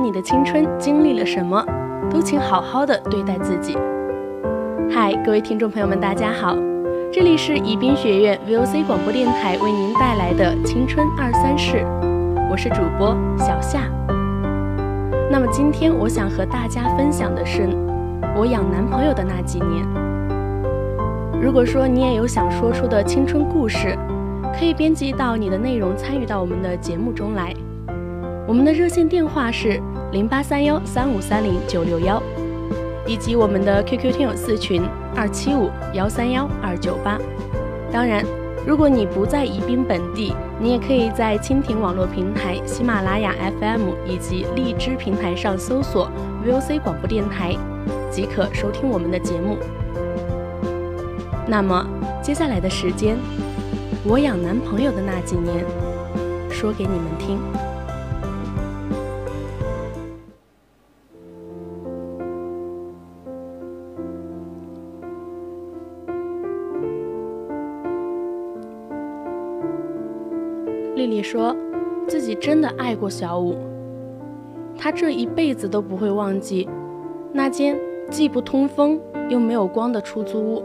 你的青春经历了什么，都请好好的对待自己。嗨，各位听众朋友们，大家好。这里是宜宾学院 VOC 广播电台为您带来的《青春二三事》，我是主播小夏。那么今天我想和大家分享的是我养男朋友的那几年。如果说你也有想说出的青春故事，可以编辑到你的内容参与到我们的节目中来。我们的热线电话是零八三幺三五三零九六幺。以及我们的 QQ 听友四群二七五幺三幺二九八。当然，如果你不在宜宾本地，你也可以在蜻蜓网络平台、喜马拉雅 FM 以及荔枝平台上搜索 VOC 广播电台，即可收听我们的节目。那么，接下来的时间，我养男朋友的那几年，说给你们听。说，自己真的爱过小五，他这一辈子都不会忘记那间既不通风又没有光的出租屋。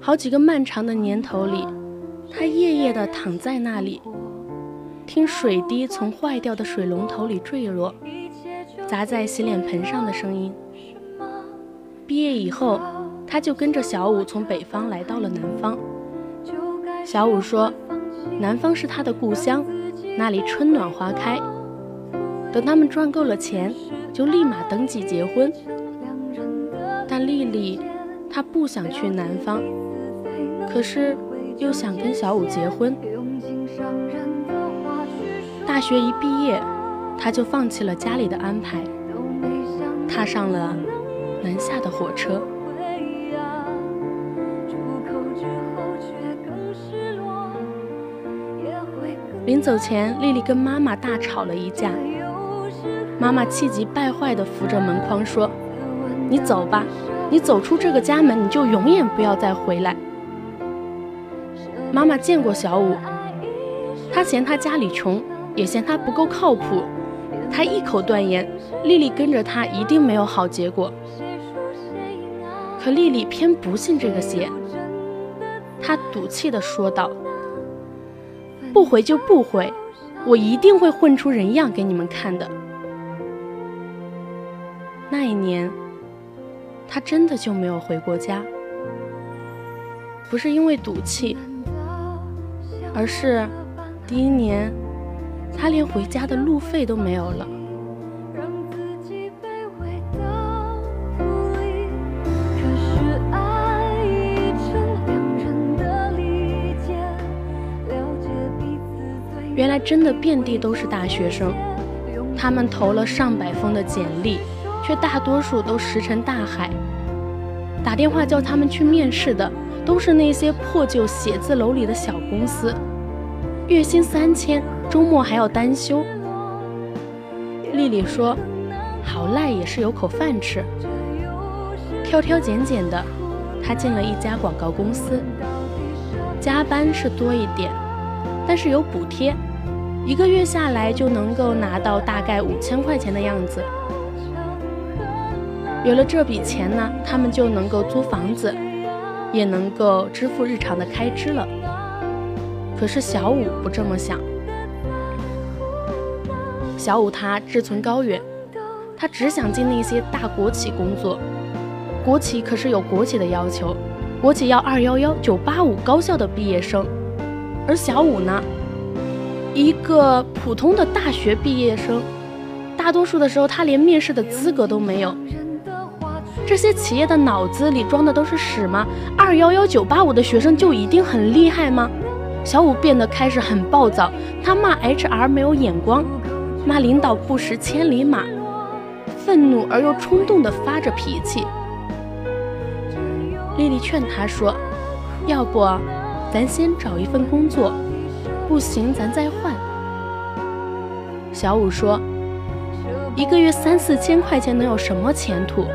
好几个漫长的年头里，他夜夜的躺在那里，听水滴从坏掉的水龙头里坠落，砸在洗脸盆上的声音。毕业以后，他就跟着小五从北方来到了南方。小五说。南方是他的故乡，那里春暖花开。等他们赚够了钱，就立马登记结婚。但丽丽，她不想去南方，可是又想跟小五结婚。大学一毕业，她就放弃了家里的安排，踏上了南下的火车。临走前，丽丽跟妈妈大吵了一架。妈妈气急败坏地扶着门框说：“你走吧，你走出这个家门，你就永远不要再回来。”妈妈见过小五，她嫌他家里穷，也嫌他不够靠谱。她一口断言，丽丽跟着他一定没有好结果。可丽丽偏不信这个邪，她赌气地说道。不回就不回，我一定会混出人样给你们看的。那一年，他真的就没有回过家，不是因为赌气，而是第一年，他连回家的路费都没有了。原来真的遍地都是大学生，他们投了上百封的简历，却大多数都石沉大海。打电话叫他们去面试的，都是那些破旧写字楼里的小公司，月薪三千，周末还要单休。丽丽说：“好赖也是有口饭吃。”挑挑拣拣的，她进了一家广告公司，加班是多一点，但是有补贴。一个月下来就能够拿到大概五千块钱的样子。有了这笔钱呢，他们就能够租房子，也能够支付日常的开支了。可是小五不这么想，小五他志存高远，他只想进那些大国企工作。国企可是有国企的要求，国企要二幺幺、九八五高校的毕业生，而小五呢，一个普通的大学毕业生，大多数的时候他连面试的资格都没有。这些企业的脑子里装的都是屎吗？二幺幺、九八五的学生就一定很厉害吗？小五变得开始很暴躁，他骂 HR 没有眼光，骂领导不识千里马，愤怒而又冲动地发着脾气。丽丽劝他说：“要不，咱先找一份工作，不行咱再换。”小五说：“一个月三四千块钱能有什么前途？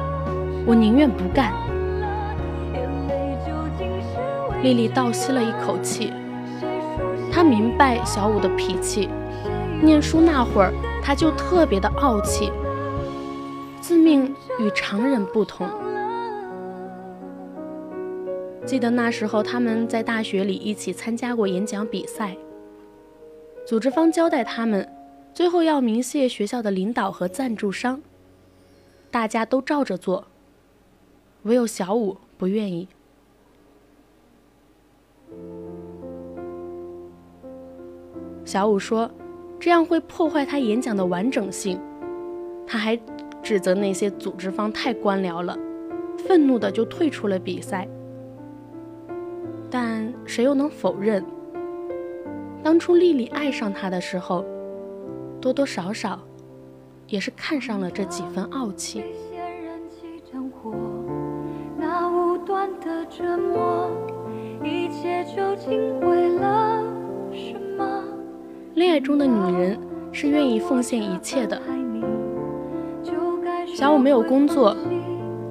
我宁愿不干。”丽丽倒吸了一口气，她明白小五的脾气。念书那会儿，他就特别的傲气，自命与常人不同。记得那时候，他们在大学里一起参加过演讲比赛。组织方交代他们，最后要鸣谢学校的领导和赞助商。大家都照着做，唯有小五不愿意。小五说：“这样会破坏他演讲的完整性。”他还指责那些组织方太官僚了，愤怒的就退出了比赛。但谁又能否认，当初丽丽爱上他的时候，多多少少也是看上了这几分傲气。恋爱中的女人是愿意奉献一切的。小五没有工作，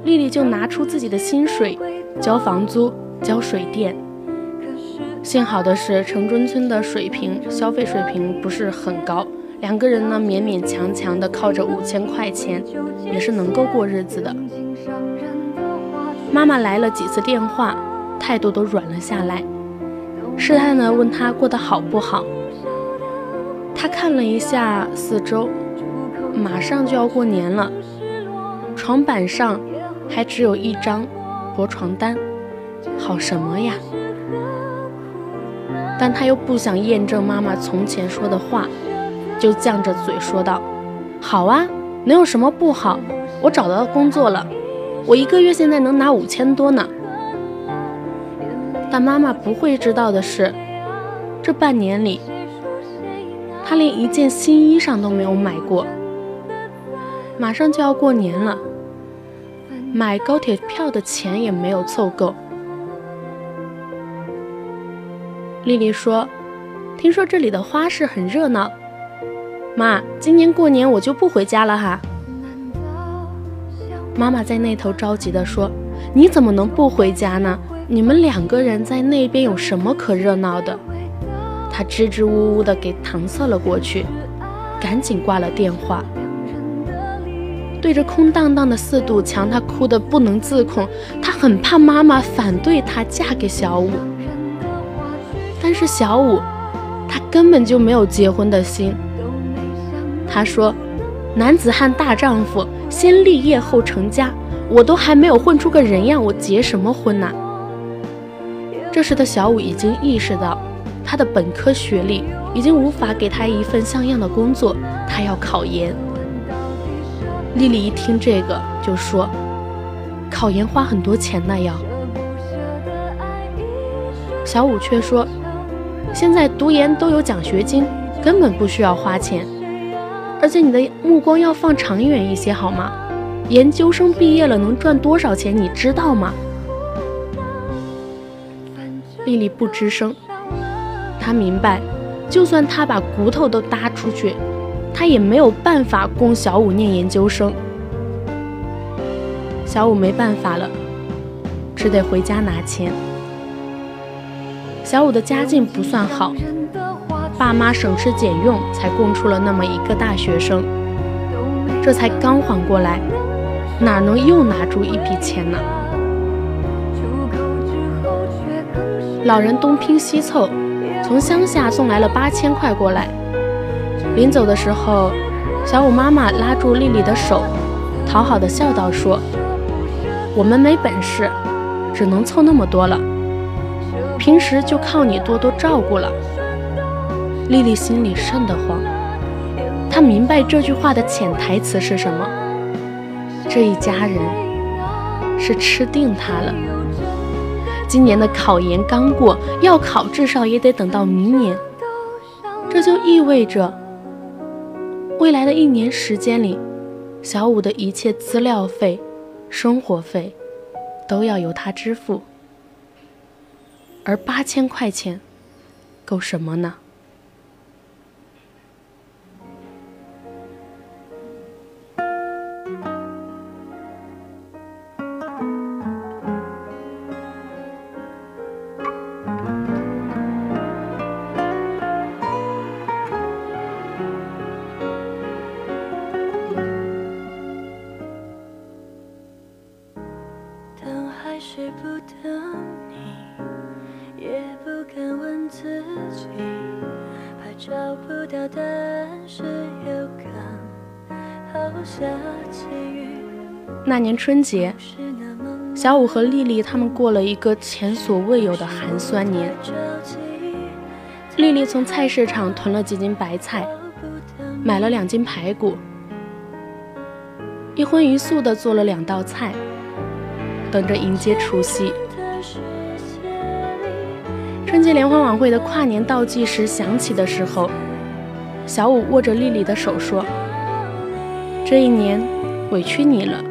丽丽就拿出自己的薪水交房租、交水电。幸好的是，城中村的水平消费水平不是很高，两个人呢勉勉强强的靠着五千块钱，也是能够过日子的。妈妈来了几次电话，态度都软了下来，试探的问他过得好不好。他看了一下四周，马上就要过年了，床板上还只有一张薄床单，好什么呀？但他又不想验证妈妈从前说的话，就犟着嘴说道：“好啊，能有什么不好？我找到工作了，我一个月现在能拿五千多呢。”但妈妈不会知道的是，这半年里，他连一件新衣裳都没有买过。马上就要过年了，买高铁票的钱也没有凑够。丽丽说：“听说这里的花市很热闹，妈，今年过年我就不回家了哈。”妈妈在那头着急地说：“你怎么能不回家呢？你们两个人在那边有什么可热闹的？”她支支吾吾地给搪塞了过去，赶紧挂了电话。对着空荡荡的四堵墙，她哭得不能自控。她很怕妈妈反对她嫁给小五。但是小五，他根本就没有结婚的心。他说：“男子汉大丈夫，先立业后成家。我都还没有混出个人样，我结什么婚呐？”这时的小五已经意识到，他的本科学历已经无法给他一份像样的工作，他要考研。丽丽一听这个就说：“考研花很多钱呢，要。”小五却说。现在读研都有奖学金，根本不需要花钱。而且你的目光要放长远一些，好吗？研究生毕业了能赚多少钱，你知道吗？丽丽不吱声。她明白，就算她把骨头都搭出去，她也没有办法供小五念研究生。小五没办法了，只得回家拿钱。小五的家境不算好，爸妈省吃俭用才供出了那么一个大学生。这才刚缓过来，哪能又拿出一笔钱呢？老人东拼西凑，从乡下送来了八千块过来。临走的时候，小五妈妈拉住丽丽的手，讨好的笑道：“说，我们没本事，只能凑那么多了。平时就靠你多多照顾了。”丽丽心里瘆得慌，她明白这句话的潜台词是什么。这一家人是吃定她了。今年的考研刚过，要考至少也得等到明年。这就意味着，未来的一年时间里，小五的一切资料费、生活费都要由他支付。而八千块钱，够什么呢？那年春节，小五和丽丽他们过了一个前所未有的寒酸年。丽丽从菜市场囤了几斤白菜，买了两斤排骨，一荤一素的做了两道菜，等着迎接除夕。春节联欢晚会的跨年倒计时响起的时候，小五握着丽丽的手说：“这一年委屈你了。”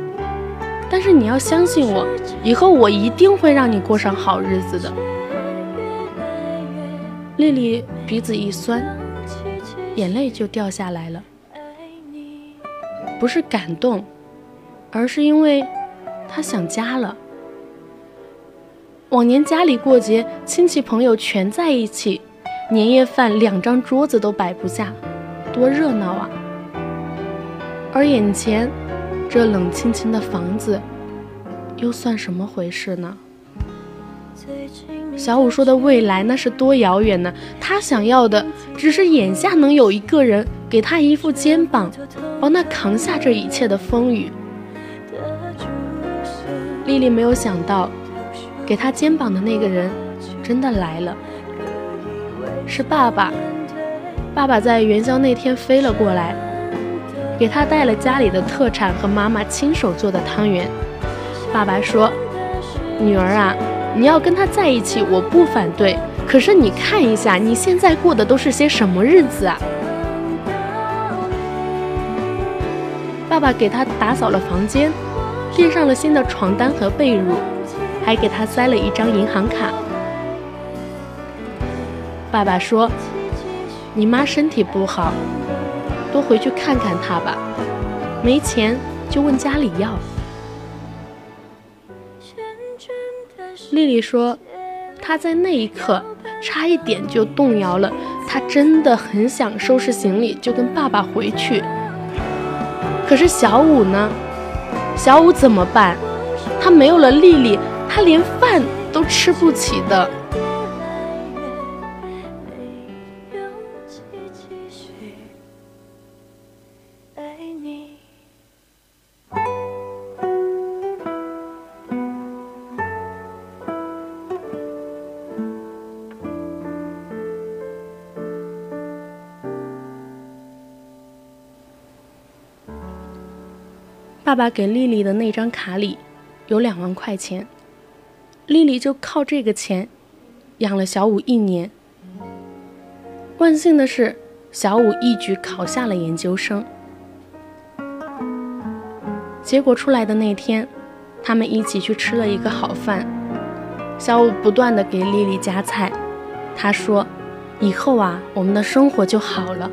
但是你要相信我，以后我一定会让你过上好日子的。丽丽鼻子一酸，眼泪就掉下来了。不是感动，而是因为她想家了。往年家里过节，亲戚朋友全在一起，年夜饭两张桌子都摆不下，多热闹啊！而眼前。这冷清清的房子，又算什么回事呢？小五说的未来，那是多遥远呢？他想要的，只是眼下能有一个人给他一副肩膀，帮他扛下这一切的风雨。丽丽没有想到，给他肩膀的那个人，真的来了，是爸爸。爸爸在元宵那天飞了过来。给他带了家里的特产和妈妈亲手做的汤圆。爸爸说：“女儿啊，你要跟他在一起，我不反对。可是你看一下，你现在过的都是些什么日子啊？”爸爸给他打扫了房间，垫上了新的床单和被褥，还给他塞了一张银行卡。爸爸说：“你妈身体不好。”多回去看看他吧，没钱就问家里要。丽丽说，她在那一刻差一点就动摇了，她真的很想收拾行李就跟爸爸回去。可是小五呢？小五怎么办？他没有了丽丽，他连饭都吃不起的。爸爸给丽丽的那张卡里有两万块钱，丽丽就靠这个钱养了小五一年。万幸的是，小五一举考下了研究生。结果出来的那天，他们一起去吃了一个好饭。小五不断的给丽丽夹菜，他说：“以后啊，我们的生活就好了。”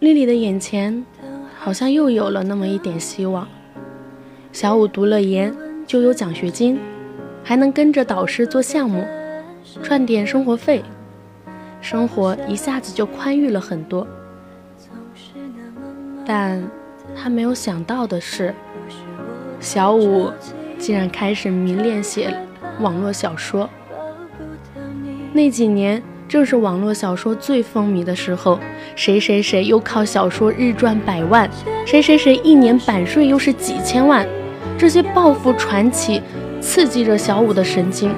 丽丽的眼前。好像又有了那么一点希望。小五读了研就有奖学金，还能跟着导师做项目，赚点生活费，生活一下子就宽裕了很多。但他没有想到的是，小五竟然开始迷恋写网络小说。那几年，正是网络小说最风靡的时候，谁谁谁又靠小说日赚百万，谁谁谁一年版税又是几千万，这些暴富传奇刺激着小五的神经，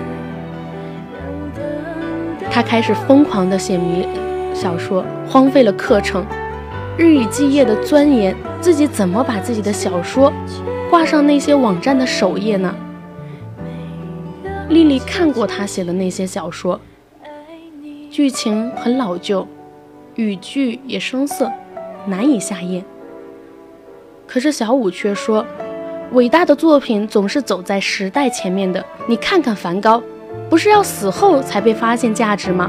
他开始疯狂的写迷小说，荒废了课程，日以继夜的钻研自己怎么把自己的小说挂上那些网站的首页呢？丽丽看过他写的那些小说。剧情很老旧，语句也生涩，难以下咽。可是小五却说：“伟大的作品总是走在时代前面的。你看看梵高，不是要死后才被发现价值吗？”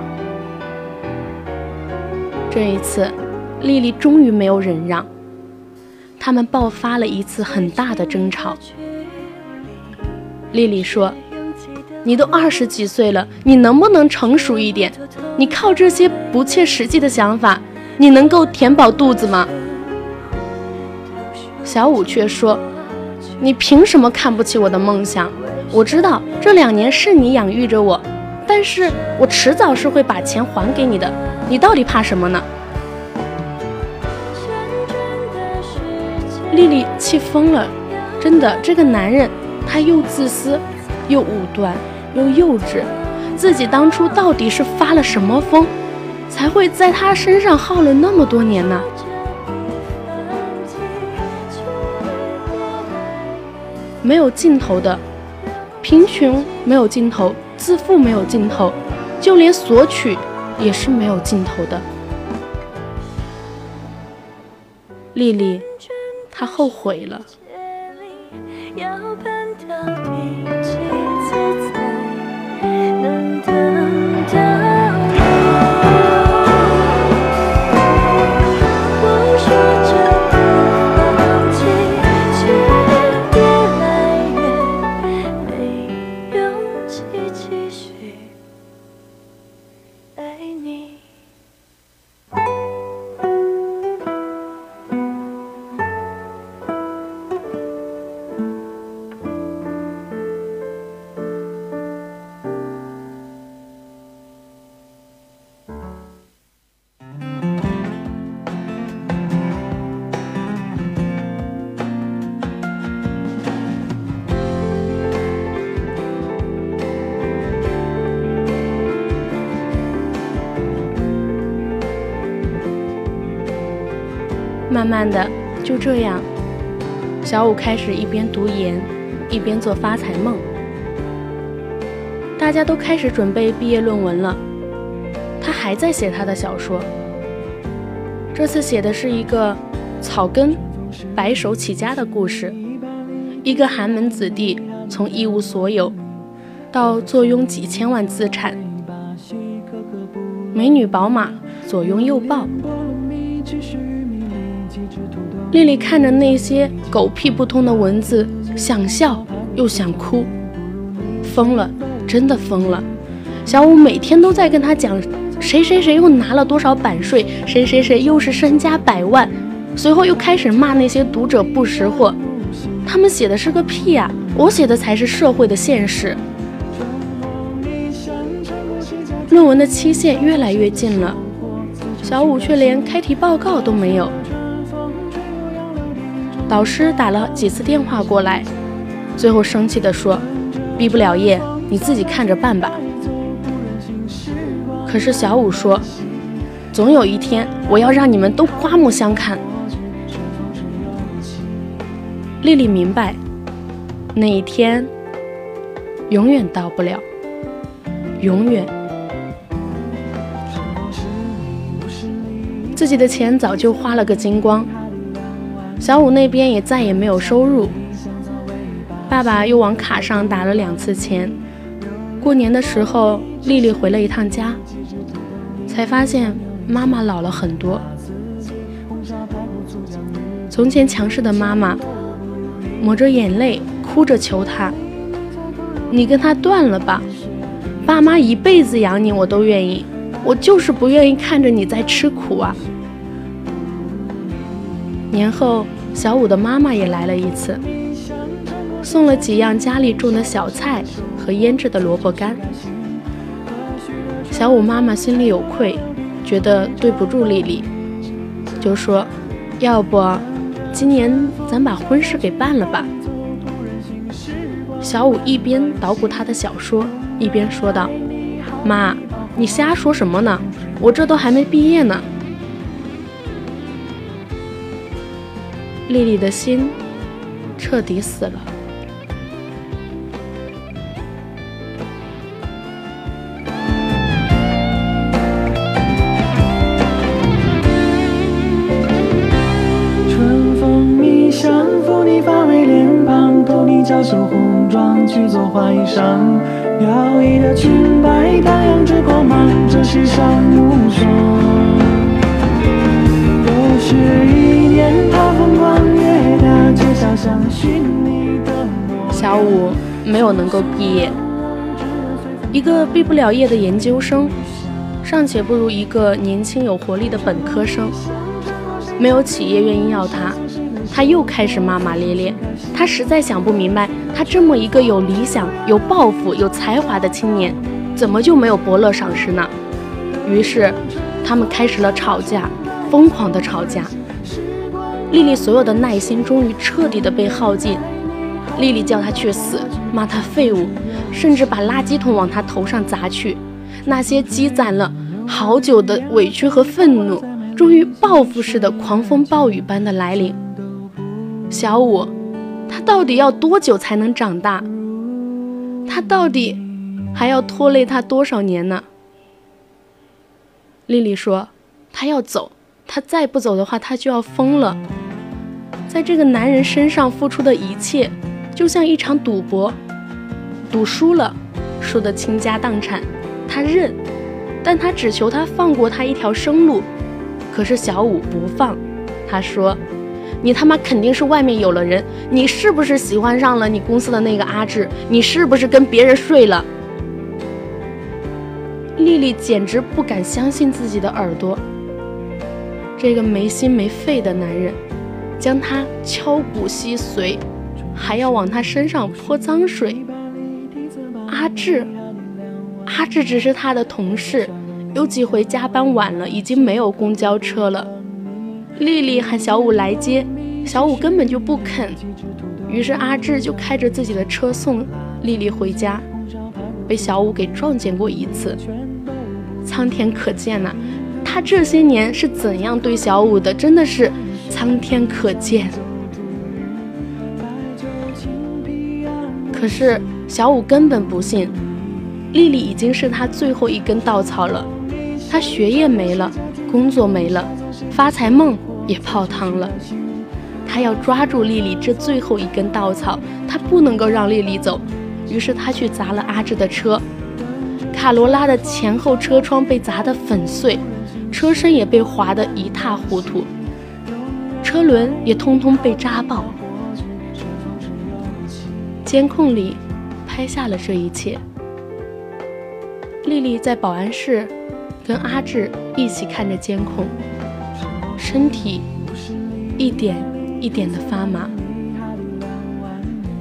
这一次，丽丽终于没有忍让，他们爆发了一次很大的争吵。丽丽说。你都二十几岁了，你能不能成熟一点？你靠这些不切实际的想法，你能够填饱肚子吗？小五却说：“你凭什么看不起我的梦想？我知道这两年是你养育着我，但是我迟早是会把钱还给你的。你到底怕什么呢？”丽丽气疯了，真的，这个男人他又自私又武断。又幼稚，自己当初到底是发了什么疯，才会在他身上耗了那么多年呢？没有尽头的贫穷，没有尽头；自负没有尽头，就连索取也是没有尽头的。丽丽，她后悔了。慢慢的，就这样，小五开始一边读研，一边做发财梦。大家都开始准备毕业论文了，他还在写他的小说。这次写的是一个草根白手起家的故事，一个寒门子弟从一无所有到坐拥几千万资产，美女宝马左拥右抱。丽丽看着那些狗屁不通的文字，想笑又想哭，疯了，真的疯了。小五每天都在跟他讲，谁谁谁又拿了多少版税，谁谁谁又是身家百万，随后又开始骂那些读者不识货。他们写的是个屁呀，我写的才是社会的现实。论文的期限越来越近了，小五却连开题报告都没有。老师打了几次电话过来，最后生气地说：“毕不了业，你自己看着办吧。”可是小五说：“总有一天，我要让你们都刮目相看。”丽丽明白，那一天永远到不了，永远。自己的钱早就花了个精光。小五那边也再也没有收入，爸爸又往卡上打了两次钱。过年的时候，丽丽回了一趟家，才发现妈妈老了很多。从前强势的妈妈，抹着眼泪哭着求他：“你跟他断了吧，爸妈一辈子养你我都愿意，我就是不愿意看着你在吃苦啊。”年后，小五的妈妈也来了一次，送了几样家里种的小菜和腌制的萝卜干。小五妈妈心里有愧，觉得对不住丽丽，就说：“要不，今年咱把婚事给办了吧。”小五一边捣鼓他的小说，一边说道：“妈，你瞎说什么呢？我这都还没毕业呢。”丽丽的心彻底死了。春风迷香，拂你发尾脸庞，偷你娇羞红妆去做花衣裳，飘逸的裙摆荡漾着光芒，这世上无双。又是一年，小五没有能够毕业，一个毕不了业的研究生，尚且不如一个年轻有活力的本科生。没有企业愿意要他，他又开始骂骂咧咧。他实在想不明白，他这么一个有理想、有抱负、有才华的青年，怎么就没有伯乐赏识呢？于是，他们开始了吵架，疯狂的吵架。丽丽所有的耐心终于彻底的被耗尽。丽丽叫他去死，骂他废物，甚至把垃圾桶往他头上砸去。那些积攒了好久的委屈和愤怒。终于报复式的狂风暴雨般的来临。小五，他到底要多久才能长大？他到底还要拖累他多少年呢？丽丽说：“他要走，他再不走的话，他就要疯了。在这个男人身上付出的一切，就像一场赌博，赌输了，输得倾家荡产，他认，但他只求他放过他一条生路。”可是小五不放，他说：“你他妈肯定是外面有了人，你是不是喜欢上了你公司的那个阿志？你是不是跟别人睡了？”丽丽简直不敢相信自己的耳朵。这个没心没肺的男人，将他敲骨吸髓，还要往他身上泼脏水。阿志，阿志只是他的同事。有几回加班晚了，已经没有公交车了。丽丽喊小五来接，小五根本就不肯。于是阿志就开着自己的车送丽丽回家，被小五给撞见过一次。苍天可见呐，他这些年是怎样对小五的，真的是苍天可见。可是小五根本不信，丽丽已经是他最后一根稻草了。他学业没了，工作没了，发财梦也泡汤了。他要抓住丽丽这最后一根稻草，他不能够让丽丽走。于是他去砸了阿志的车，卡罗拉的前后车窗被砸得粉碎，车身也被划得一塌糊涂，车轮也通通被扎爆。监控里拍下了这一切。丽丽在保安室。跟阿志一起看着监控，身体一点一点的发麻。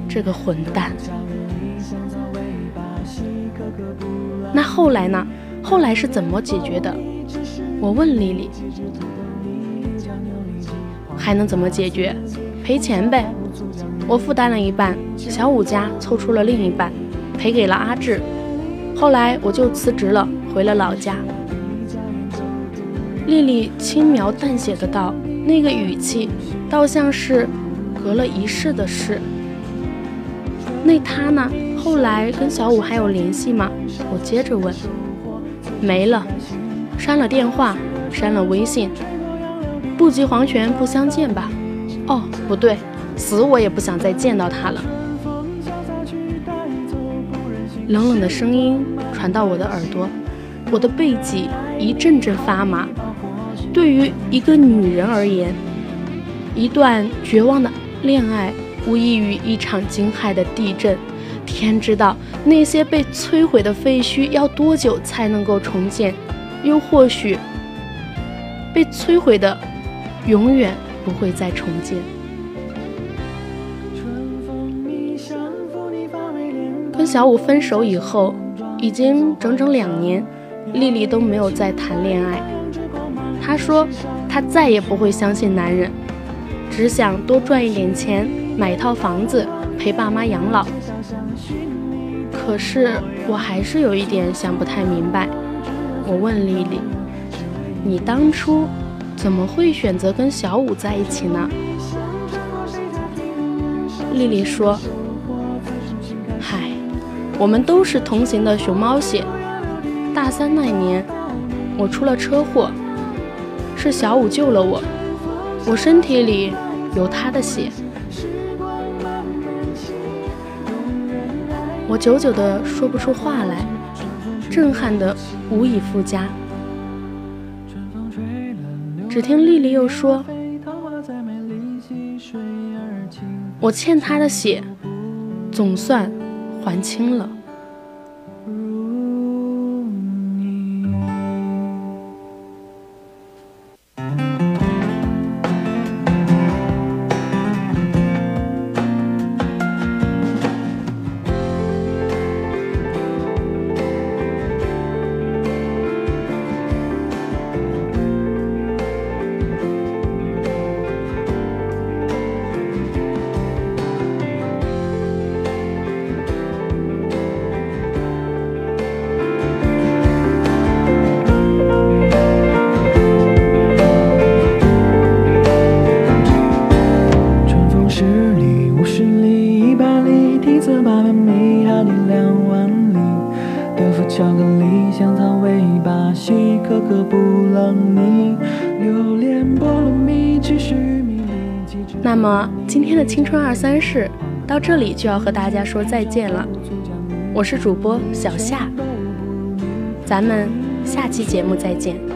这个混蛋！那后来呢？后来是怎么解决的？我问丽丽。还能怎么解决？赔钱呗。我负担了一半，小五家凑出了另一半，赔给了阿志。后来我就辞职了，回了老家。丽丽轻描淡写的道：“那个语气，倒像是隔了一世的事。那他呢？后来跟小五还有联系吗？”我接着问。没了，删了电话，删了微信。不及黄泉不相见吧？哦，不对，死我也不想再见到他了。冷冷的声音传到我的耳朵，我的背脊一阵阵发麻。对于一个女人而言，一段绝望的恋爱无异于一场惊骇的地震。天知道那些被摧毁的废墟要多久才能够重建，又或许被摧毁的永远不会再重建。跟小五分手以后，已经整整两年，丽丽都没有再谈恋爱。她说她再也不会相信男人，只想多赚一点钱，买一套房子，陪爸妈养老。可是我还是有一点想不太明白。我问丽丽：“你当初怎么会选择跟小五在一起呢？”丽丽说：“嗨，我们都是同行的熊猫血。大三那年，我出了车祸，是小五救了我。我身体里有他的血。”我久久的说不出话来，震撼的无以复加。只听丽丽又说。我欠他的血，总算还清了。青春二三事到这里就要和大家说再见了，我是主播小夏，咱们下期节目再见。